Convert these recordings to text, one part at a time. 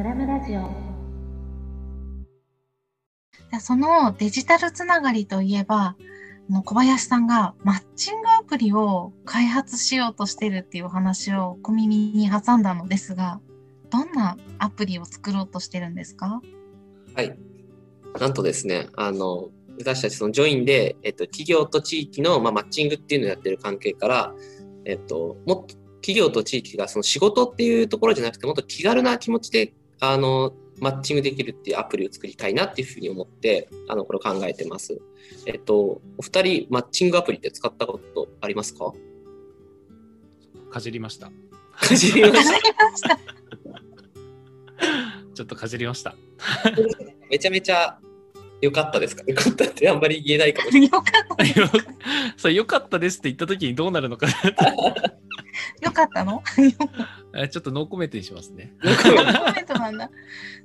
ムラムラジオそのデジタルつながりといえば、小林さんがマッチングアプリを開発しようとしてるっていう話を小耳に挟んだのですが、どんなアプリを作ろうとしてるんですか？はい。なんとですね、あの、私たちそのジョインで、えっと、企業と地域の、まあ、マッチングっていうのをやってる関係から、えっと、もっと企業と地域がその仕事っていうところじゃなくて、もっと気軽な気持ちで、あの、マッチングできるっていうアプリを作りたいなっていうふうに思って、あの、これを考えてます。えっと、お二人、マッチングアプリって使ったことありますか？かじりました。かじりました。ちょっとかじりました。た めちゃめちゃ良かったですか？良かったってあんまり言えないかもしれない。よかった。よそうよかったですって言った時にどうなるのか よかったの？えちょっとノーコメントにしますね。コメントなんだ。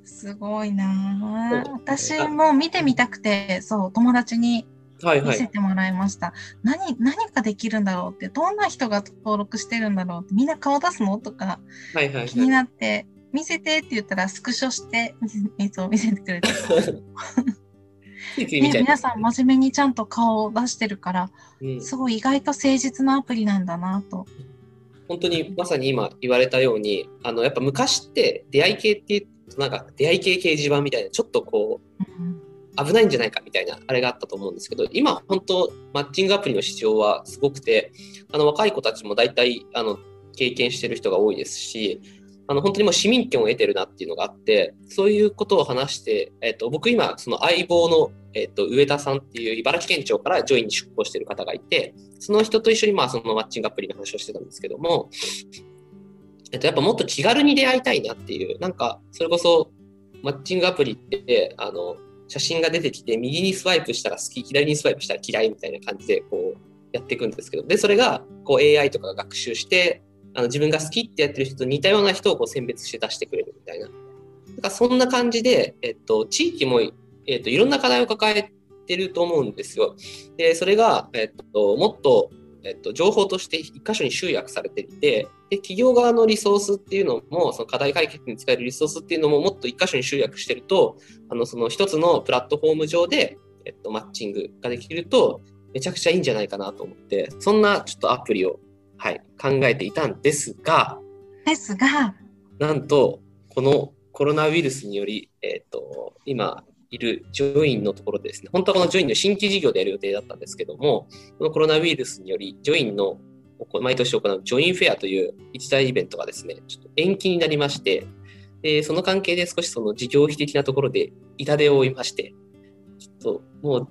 すごいなぁ私も見てみたくて、そう、友達にはいはい。見せてもらいました。何、何ができるんだろうって、どんな人が登録してるんだろうって、みんな顔出すの？とかはいはい、気になって、見せてって言ったらスクショして、いつも見せてくれて。ね、皆さん真面目にちゃんと顔を出してるから、うんすごい意外と誠実なアプリなんだなと。本当にまさに今言われたようにあのやっぱ昔って出会い系っていうとなんか出会い系掲示板みたいなちょっとこう危ないんじゃないかみたいなあれがあったと思うんですけど今本当マッチングアプリの市場はすごくてあの若い子たちも大体あの経験してる人が多いですしあの本当にもう市民権を得てるなっていうのがあってそういうことを話して、えっと、僕今その相棒の、えっと、上田さんっていう茨城県庁からジョインに出向してる方がいてその人と一緒にまあそのマッチングアプリの話をしてたんですけども、えっと、やっぱもっと気軽に出会いたいなっていうなんかそれこそマッチングアプリってあの写真が出てきて右にスワイプしたら好き左にスワイプしたら嫌いみたいな感じでこうやっていくんですけどでそれがこう AI とかが学習してあの自分が好きってやってる人と似たような人をこう選別して出してくれるみたいな。なんかそんな感じで、えっと、地域も、えっと、いろんな課題を抱えてると思うんですよ。で、それが、えっと、もっと、えっと、情報として一箇所に集約されていて、で、企業側のリソースっていうのも、その課題解決に使えるリソースっていうのももっと一箇所に集約してると、あの、その一つのプラットフォーム上で、えっと、マッチングができると、めちゃくちゃいいんじゃないかなと思って、そんなちょっとアプリを、はい、考えていたんですが、ですが、なんと、このコロナウイルスにより、えっ、と、今いるジョインのところでですね、本当はこのジョインの新規事業でやる予定だったんですけども、このコロナウイルスにより、ジョインの毎年行うジョインフェアという一大イベントがですね、ちょっと延期になりまして、でその関係で少しその事業費的なところで痛手を負いまして、ちょっともう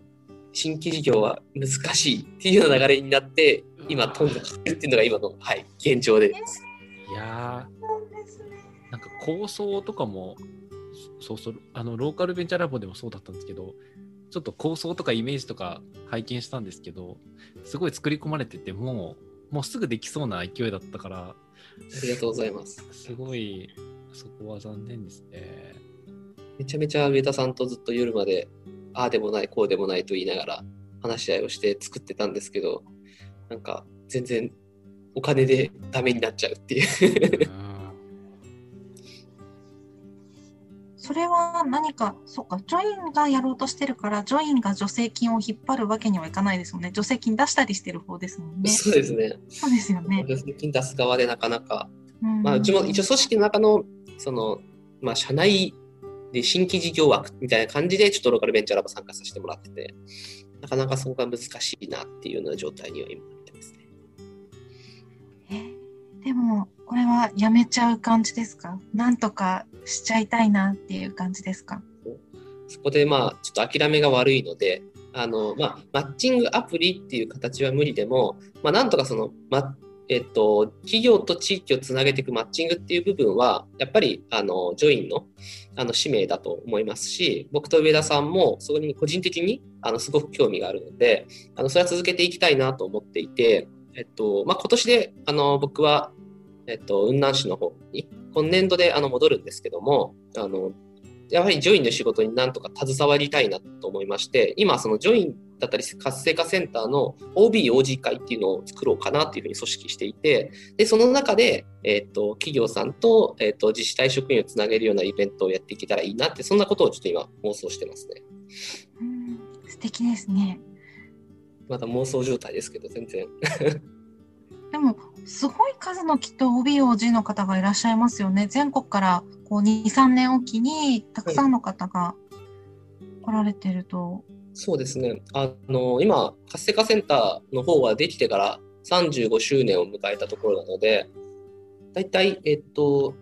新規事業は難しいっていうような流れになって、今、頓挫してるっていうのが今の、はい、現状です。いやなんか構想とかもそうそうあのローカルベンチャーラボでもそうだったんですけどちょっと構想とかイメージとか拝見したんですけどすごい作り込まれててもうもうすぐできそうな勢いだったからありがとうございます。すごいそこは残念ですね。めちゃめちゃ上田さんとずっと夜まで、ああでもない、こうでもないと言いながら話し合いをして作ってたんですけど、なんか全然お金でダメになっちゃうっていう。うんそれは何か、そうか、ジョインがやろうとしてるから、ジョインが助成金を引っ張るわけにはいかないですもんね。助成金出したりしてる方ですもんね。そうですね。そうですよね。助成金出す側でなかなか、うんまあ、うちも一応組織の中の、その、まあ、社内で新規事業枠みたいな感じで、ちょっとローカルベンチャーラボ参加させてもらってて、なかなかそこが難しいなっていうような状態には今でも、これはやめちゃう感じですか？なんとかしちゃいたいなっていう感じですか？そこでまあちょっと諦めが悪いので、あのまあ、マッチングアプリっていう形は無理でも、まあ、なんとかその、まえっと、企業と地域をつなげていくマッチングっていう部分は、やっぱりあのジョインのあの使命だと思いますし、僕と上田さんもそこに個人的にあのすごく興味があるので、あのそれは続けていきたいなと思っていて、えっとまあ、今年であの僕は、えっと、雲南市の方に今年度であの戻るんですけども、あのやはりジョインの仕事になんとか携わりたいなと思いまして、今、そのジョインだったり活性化センターの OB、OG 会っていうのを作ろうかなっていうふうに組織していて、で、その中で、えっ、と、企業さんと、えっ、と、自治体職員をつなげるようなイベントをやっていけたらいいなって、そんなことをちょっと今妄想してますね。素敵ですね。まだ妄想状態ですけど、全然。でもすごい数のきっと OBOG の方がいらっしゃいますよね。全国からこう2、3年おきにたくさんの方が来られてると。そうですね。あの、今、活性化センターの方はできてから35周年を迎えたところなので、大体、えっと、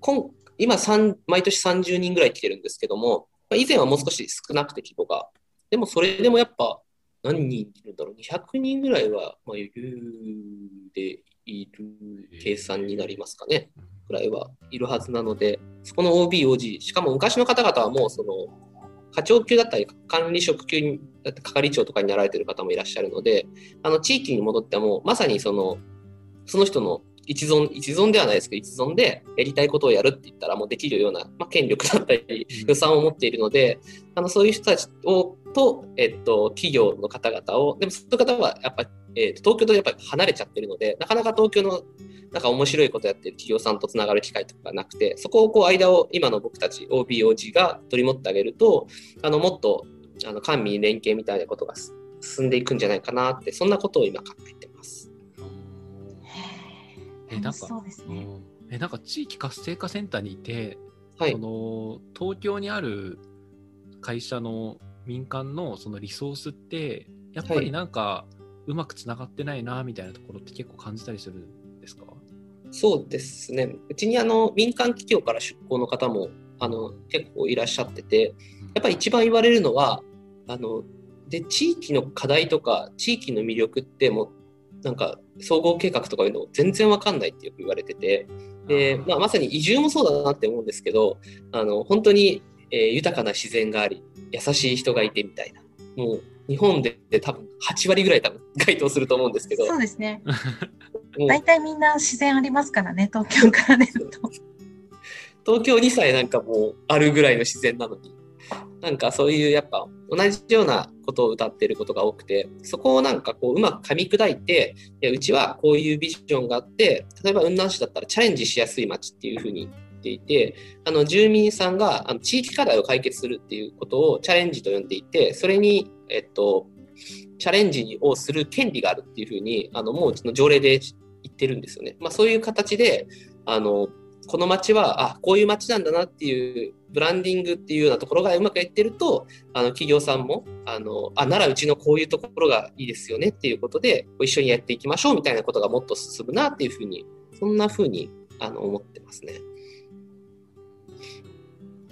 今今3、毎年30人ぐらい来てるんですけども、まあ以前はもう少し少なくて規模が。でもそれでもやっぱ何人いるんだろう、200人ぐらいは、まあ、余裕でいる計算になりますかね。ぐらいはいるはずなので、そこの OB、OG、しかも昔の方々はもうその課長級だったり管理職級にだって係長とかになられてる方もいらっしゃるので、あの地域に戻ってもまさにそのその人の一存、一存ではないですけど、一存でやりたいことをやるって言ったらもうできるような、まあ、権力だったり予算を持っているので、あのそういう人たちをと、えっと、企業の方々を、でもそういう方はやっぱり、えっと、東京とやっぱり離れちゃってるので、なかなか東京のなんか面白いことやってる企業さんとつながる機会とかがなくて、そこをこう間を今の僕たち OBOG が取り持ってあげると、あのもっとあの官民連携みたいなことが進んでいくんじゃないかなって、そんなことを今考えてます。えなんかそうですね。えなんか地域活性化センターにいて、はいそ。の東京にある会社の民間のそのリソースってやっぱりなんかうまくつながってないなみたいなところって結構感じたりするんですか、そうですね。うちにあの民間企業から出向の方もあの結構いらっしゃってて、やっぱり一番言われるのは、あので地域の課題とか地域の魅力ってもうなんか総合計画とかいうの全然わかんないってよく言われてて、でまあ、まさに移住もそうだなって思うんですけど、あの本当に、えー豊かな自然があり、優しい人がいてみたいな、もう日本で多分8割ぐらい多分該当すると思うんですけど、そうですね。大体みんな自然ありますからね、東京から出ると。東京にさえなんかもうあるぐらいの自然なのに、なんかそういうやっぱ同じようなことを歌ってることが多くて、そこをなんかこううまく噛み砕いて、いやうちはこういうビジョンがあって、例えば雲南市だったらチャレンジしやすい街っていうふうに言ていて、あの住民さんがあの地域課題を解決するっていうことをチャレンジと呼んでいて、それに、えっと、チャレンジをする権利があるっていうふうに、あのもううちの条例で言ってるんですよね。まあそういう形で、あの、この街は、あ、こういう街なんだなっていう、ブランディングっていうようなところがうまくいってると、あの、企業さんも、あの、あ、ならうちのこういうところがいいですよねっていうことで、一緒にやっていきましょうみたいなことがもっと進むなっていうふうに、そんなふうに、あの、思ってますね。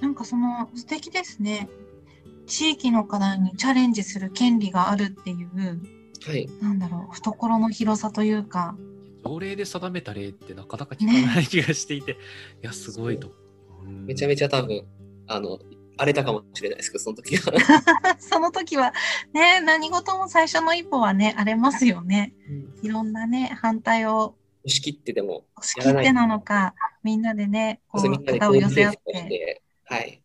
なんかその素敵ですね。地域の課題にチャレンジする権利があるっていう、はい。なんだろう、懐の広さというか、条例で定めた例ってなかなか聞かない気がしていて、いやすごいと。めちゃめちゃ多分、あの、荒れたかもしれないですけど、その時は。その時はね、何事も最初の一歩はね、荒れますよね。いろんなね、反対を押し切ってでも、押し切ってなのか、みんなでね、こう、肩を寄せ合っ。て、はい。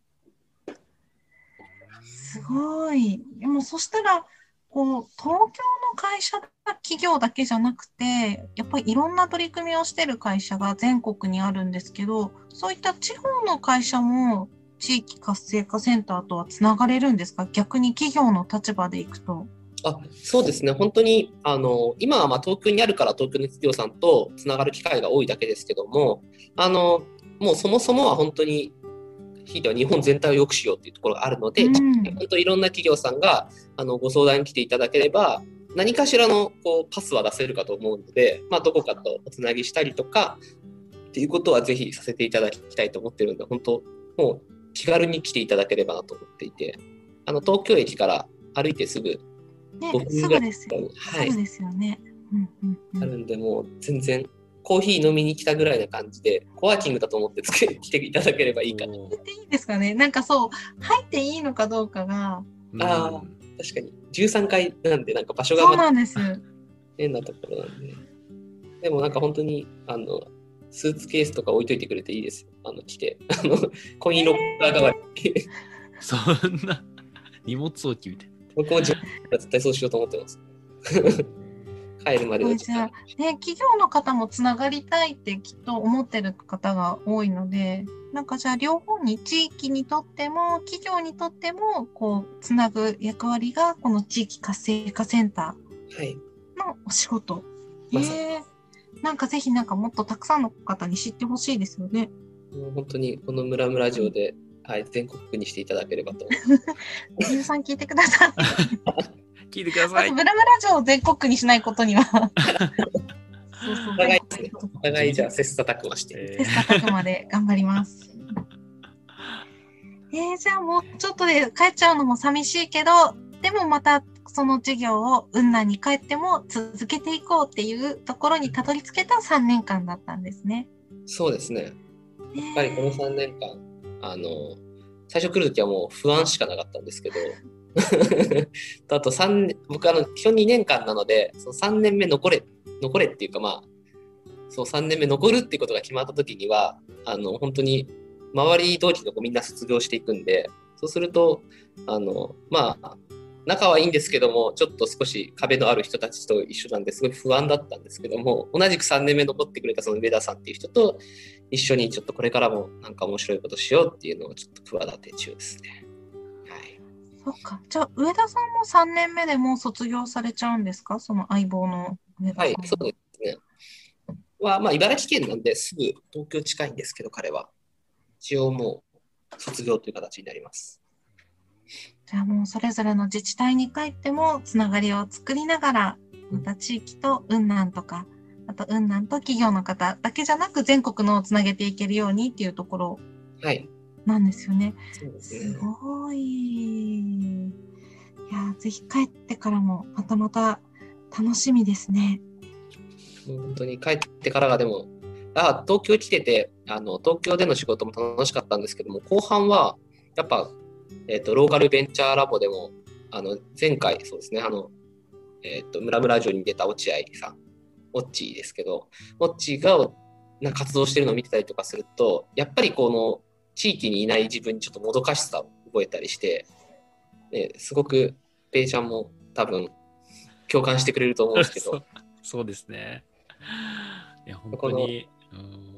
すごい。でもそしたら、こう、東京の会社だ企業だけじゃなくて、やっぱりいろんな取り組みをしてる会社が全国にあるんですけど、そういった地方の会社も地域活性化センターとはつながれるんですか？逆に企業の立場でいくと。あそうですね、本当にあの今はまあ東京にあるから東京の企業さんとつながる機会が多いだけですけども、あのもうそもそもは本当に、ひいては日本全体を良くしようっていうところがあるので、うん本当いろんな企業さんがあのご相談に来ていただければ、何かしらのこうパスは出せるかと思うので、まあ、どこかとおつなぎしたりとかっていうことはぜひさせていただきたいと思ってるので、本当、もう気軽に来ていただければなと思っていて、あの東京駅から歩いてすぐね5、分すぐらいぐですよ。はいすぐですよね。うんうんうん、あるんで、もう全然コーヒー飲みに来たぐらいな感じで、コワーキングだと思ってつけ来ていただければいいかな。入っていいですかねなんかそう、入っていいのかどうかが、うんあー確かに。13階なんで、なんか場所がそうなんです。変なところなんで。でもなんか本当に、あの、スーツケースとか置いといてくれていいですよ。あの、来て。あの、コインロッカー代わりに。そんな荷物置きみたい僕も絶対そうしようと思ってます。帰るまでの時間。ね、企業の方もつながりたいってきっと思ってる方が多いので、なんかじゃあ両方に地域にとっても企業にとってもこうつなぐ役割がこの地域活性化センタはい。ーのお仕事。まさにえーなんかぜひなんかもっとたくさんの方に知ってほしいですよね。もう本当にこの村村城で、はい、全国区にしていただければと。皆さん聞いてください。聞いてください。ブラブラ城を全国区にしないことには。そうそうお互いお互いじゃあ切磋琢磨して。え切磋琢磨で頑張ります。えー、じゃあもうちょっとで帰っちゃうのも寂しいけど、でもまたその授業を雲南に帰っても続けていこうっていうところにたどり着けた3年間だったんですね。そうですね。やっぱりこの3年間、あの、最初来るときはもう不安しかなかったんですけど、あと3、僕あの、基本2年間なので、その3年目残れ、残れっていうかまあ、そう3年目残るっていうことが決まったときには、あの、本当に周り同期の子みんな卒業していくんで、そうすると、あの、まあ、仲はいいんですけども、ちょっと少し壁のある人たちと一緒なんですごい不安だったんですけども、同じく3年目残ってくれたその上田さんっていう人と一緒にちょっとこれからもなんか面白いことしようっていうのをちょっと企て中ですね。はい。そっか。じゃあ上田さんも3年目でもう卒業されちゃうんですか？その相棒の上田さん。はい、そうですね。は、まあ、茨城県なんですぐ東京近いんですけど、彼は。一応もう卒業という形になります。じゃあもうそれぞれの自治体に帰ってもつながりを作りながら、また地域と雲南とか、あと雲南と企業の方だけじゃなく全国のをつなげていけるようにっていうところはい。なんですよね。す。ごい。いや、ぜひ帰ってからもまたまた楽しみですね。本当に帰ってからがでも、あ東京来ててあの、東京での仕事も楽しかったんですけども、後半はやっぱ、えっとローカルベンチャーラボでも、あの前回、そうですね、あのえっと村村城に出た落合さん、オッチーですけど、オッチーがな活動してるのを見てたりとかすると、やっぱりこの地域にいない自分にちょっともどかしさを覚えたりして、ね、すごくペイちゃんも多分共感してくれると思うんですけど そう、ですね。いや、本当に。うん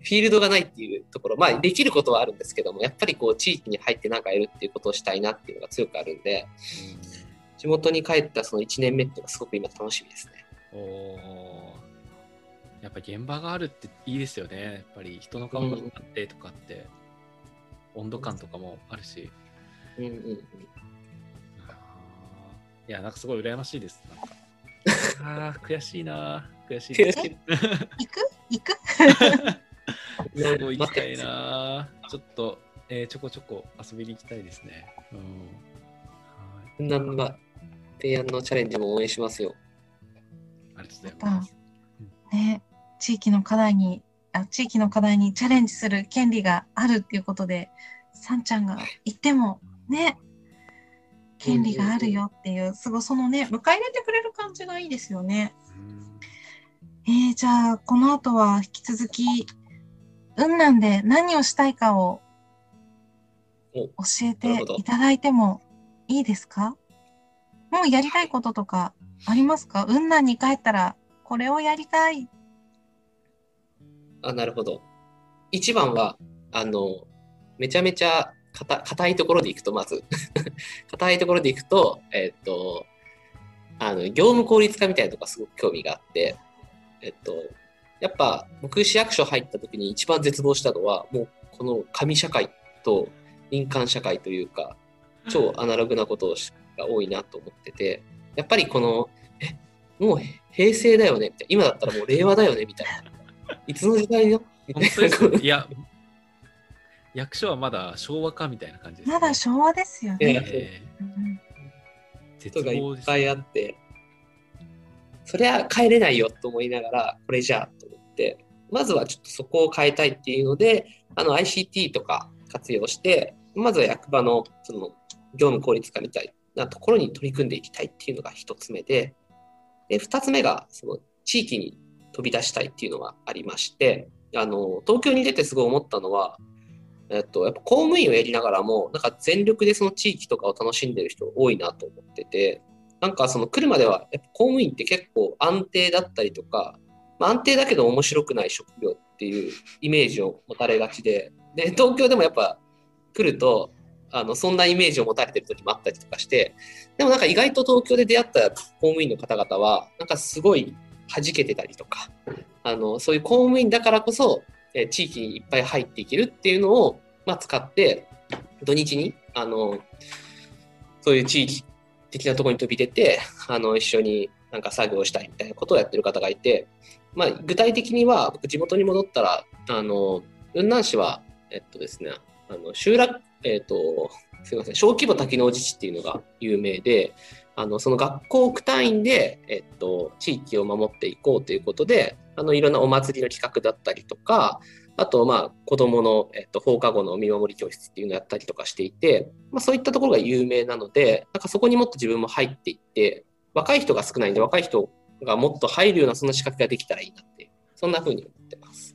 フィールドがないっていうところ、まあ、できることはあるんですけども、やっぱりこう地域に入ってなんかやるっていうことをしたいなっていうのが強くあるんで、地元に帰ったその1年目っていうのがすごく今楽しみですね。おーやっぱ現場があるっていいですよね。やっぱり人の顔があってとかって、温度感とかもあるし。うんうんうん、いや、なんかすごい羨ましいです。なんかあー悔しいな。悔しいです。悔しい行く？行く？す ごい行きたいな。ちょっと、えーちょこちょこ遊びに行きたいですね。うん。はい提案のチャレンジも応援しますよ。ありがとうございます。ね、地域の課題にあ、地域の課題にチャレンジする権利があるっていうことで、さんちゃんが言ってもね、権利があるよっていう、すごいそのね、迎え入れてくれる感じがいいですよね。うんえー、じゃあ、この後は引き続き、雲南で何をしたいかをお教えていただいてもいいですか？もうやりたいこととかありますか？雲南に帰ったらこれをやりたい。あ、なるほど。一番は、あの、めちゃめちゃ硬硬いところでいくと、まず、硬いところで いくと、えっと、あの、業務効率化みたいなとこがすごく興味があって、えっと、やっぱ僕市役所入った時に一番絶望したのは、もうこの紙社会と民間社会というか、超アナログなことが多いなと思ってて、やっぱりこの、え、もう平成だよねみたいな、今だったらもう令和だよねみたいな、いつの時代よ？みた本当ですいや、役所はまだ昭和かみたいな感じです、ね。まだ昭和ですよね。えうんー絶ことがいっぱいあって、そりゃ帰れないよと思いながら、これじゃあと思って、まずはちょっとそこを変えたいっていうので、あの ICT とか活用して、まずは役場のその業務効率化みたいなところに取り組んでいきたいっていうのが一つ目で、で二つ目がその地域に飛び出したいっていうのがありまして、あの東京に出てすごい思ったのは、えっと、やっぱ公務員をやりながらも、なんか全力でその地域とかを楽しんでる人多いなと思ってて、なんかその来るまでは、やっぱ公務員って結構安定だったりとか、まあ、安定だけど面白くない職業っていうイメージを持たれがちで、で、東京でもやっぱ来ると、あの、そんなイメージを持たれてる時もあったりとかして、でもなんか意外と東京で出会った公務員の方々は、なんかすごい弾けてたりとか、あの、そういう公務員だからこそ、え地域にいっぱい入っていけるっていうのを、まあ、使って、土日に、あの、そういう地域的なところに飛び出て、あの、一緒になんか作業したいみたいなことをやってる方がいて、まあ、具体的には、僕、地元に戻ったら、あの、雲南市は、えっとですね、あの集落、えっと、すみません、小規模多機能自治っていうのが有名で、あのその学校区単位で、えっと、地域を守っていこうということで、あのいろんなお祭りの企画だったりとか、あと、まあ、子供の、えっと、放課後の見守り教室っていうのをやったりとかしていて、まあ、そういったところが有名なので、なんかそこにもっと自分も入っていって、若い人が少ないんで、若い人がもっと入るようなそんな仕掛けができたらいいなって、そんなふうに思ってます。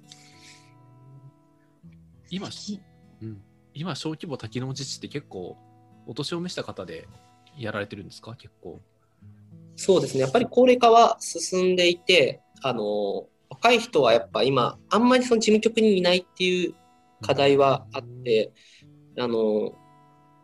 今、うん、今、小規模多機能自治って結構、お年を召した方でやられてるんですか、結構。そうですね、やっぱり高齢化は進んでいて、あの若い人はやっぱ今、あんまりその事務局にいないっていう課題はあって、あの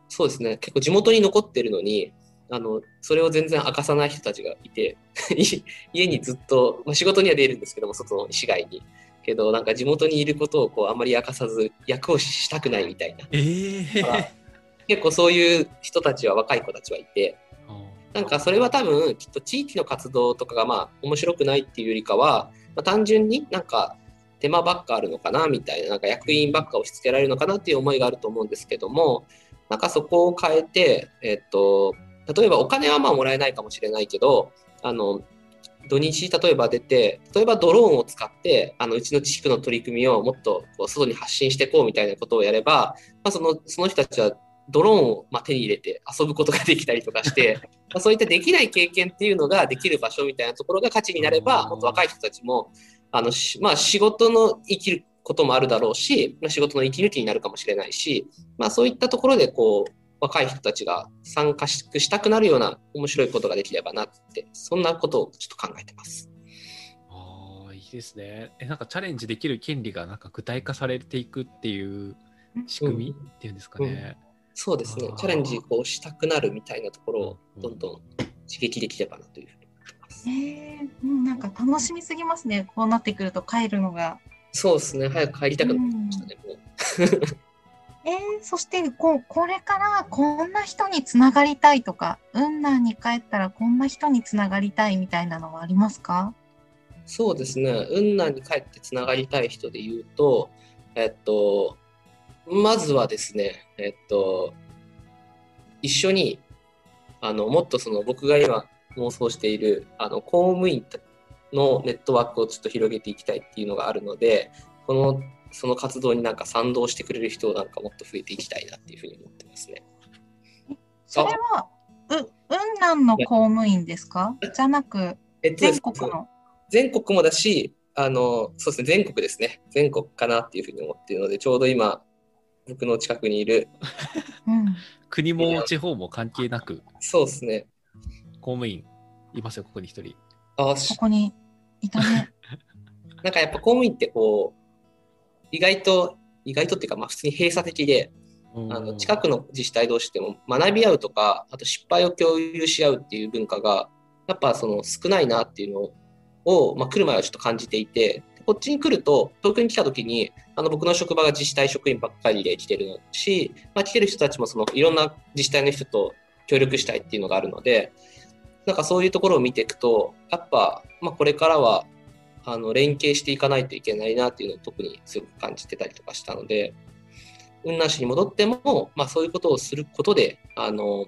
そうですね、結構地元に残ってるのに、あのそれを全然明かさない人たちがいて、家にずっと、まあ、仕事には出るんですけども、外の市街に。けど、なんか地元にいることをこうあんまり明かさず、役をしたくないみたいな。えー、結構そういう人たちは、若い子たちはいて、なんかそれは多分きっと地域の活動とかがまあ面白くないっていうよりかは、まあ、単純になんか手間ばっかあるのかなみたいな、なんか役員ばっか押し付けられるのかなっていう思いがあると思うんですけども、なんかそこを変えて、えっと、例えばお金はまあもらえないかもしれないけど、あの、土日例えば出て、例えばドローンを使って、あのうちの地区の取り組みをもっとこう外に発信していこうみたいなことをやれば、まあ、そのその人たちはドローンをま手に入れて遊ぶことができたりとかして、まそういったできない経験っていうのができる場所みたいなところが価値になれば、もっと若い人たちも、あのまあ、仕事の生きることもあるだろうし、まあ、仕事の息抜きになるかもしれないし、まあ、そういったところでこう若い人たちが参加したくなるような面白いことができればなって、そんなことをちょっと考えてます。ああ、いいですね。え、なんかチャレンジできる権利がなんか具体化されていくっていう仕組みっていうんですかね。うんうん、そうですね。チャレンジをしたくなるみたいなところをどんどん刺激できればなというふうに思ってます。えー、うん、なんか楽しみすぎますね。こうなってくると帰るのが。そうですね。早く帰りたくなってきましたね、もう。えー、そしてこうこれからこんな人につながりたいとか雲南に帰ったらこんな人につながりたいみたいなのはありますか？そうですね雲南に帰ってつながりたい人で言うとえっとまずはですねえっと一緒にあのもっとその僕が今妄想しているあの公務員のネットワークをちょっと広げていきたいっていうのがあるのでこのその活動になんか賛同してくれる人をなんかもっと増えていきたいなっていうふうに思ってますね。それは、う、雲南の公務員ですか？じゃなく、えっと、全国の？全国もだし、あの、そうですね、全国ですね。全国かなっていうふうに思っているので、ちょうど今、僕の近くにいる。うん、国も地方も関係なく。そうですね。公務員、いますよ、ここに一人。あここにいたね。なんかやっぱ公務員ってこう、意外と、意外とっていうか、まあ、普通に閉鎖的で、あの近くの自治体同士でも学び合うとか、あと失敗を共有し合うっていう文化が、やっぱその少ないなっていうのを、まあ、来る前はちょっと感じていて、こっちに来ると、東京に来た時に、あの僕の職場が自治体職員ばっかりで来てるし、まあ、来てる人たちもそのいろんな自治体の人と協力したいっていうのがあるので、なんかそういうところを見ていくと、やっぱ、まあ、これからはあの連携していかないといけないなっていうのを特にすごく感じてたりとかしたので、雲南市に戻っても、まあ、そういうことをすることで、あの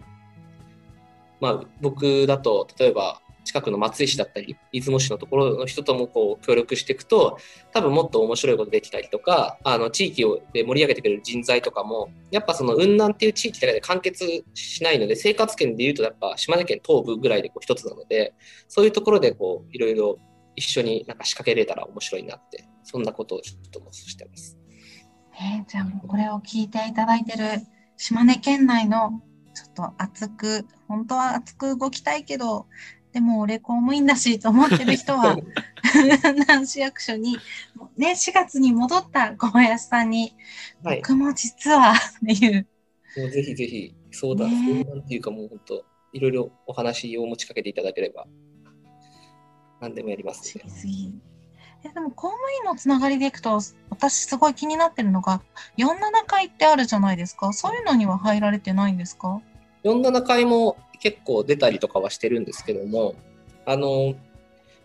まあ、僕だと例えば近くの松江市だったり出雲市のところの人ともこう協力していくと多分もっと面白いことできたりとかあの地域をで盛り上げてくれる人材とかもやっぱその雲南っていう地域だけで完結しないので生活圏でいうとやっぱ島根県東部ぐらいでこう一つなのでそういうところでこういろいろ一緒になんか仕掛けれたら面白いなって、そんなことをちょっと妄想してます。えーじゃあもうこれを聞いていただいてる島根県内のちょっと熱く、本当は熱く動きたいけど、でも俺公務員だしと思ってる人は、南市役所に、ね、4月に戻った小林さんに、はい。僕も実はっていう、もうぜひぜひ、そうだ、ね相談っていうかもう本当、いろいろお話を持ちかけていただければ、何でもやりますので。知りすぎ。えでも公務員のつながりでいくと、私すごい気になってるのが、47回ってあるじゃないですか。そういうのには入られてないんですか？47回も結構出たりとかはしてるんですけども、あの、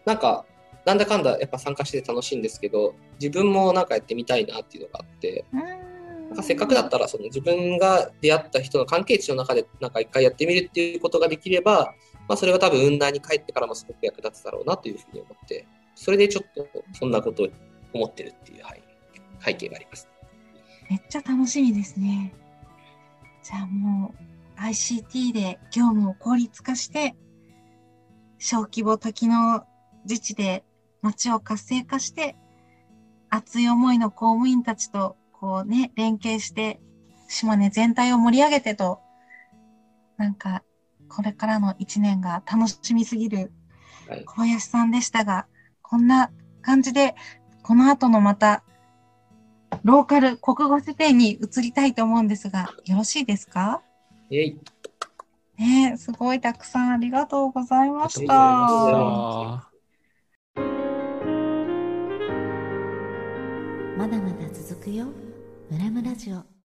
なんか、なんだかんだやっぱ参加して楽しいんですけど、自分もなんかやってみたいなっていうのがあって、なんかせっかくだったらその自分が出会った人の関係値の中でなんか一回やってみるっていうことができれば、まあ、それは多分雲南に帰ってからもすごく役立つだろうなというふうに思って、それでちょっとそんなことを思ってるっていう、はい、背景があります。めっちゃ楽しみですね。じゃあもう ICT で業務を効率化して、小規模多機能自治で街を活性化して、熱い思いの公務員たちとこうね、連携して、島根全体を盛り上げてと、なんか、これからの一年が楽しみすぎるはい、小林さんでしたが、こんな感じで、この後のまた、ローカル国語辞典に移りたいと思うんですが、よろしいですか？イェイ。ねえすごいたくさんありがとうございました。まだまだ続くよ。村村ラジオ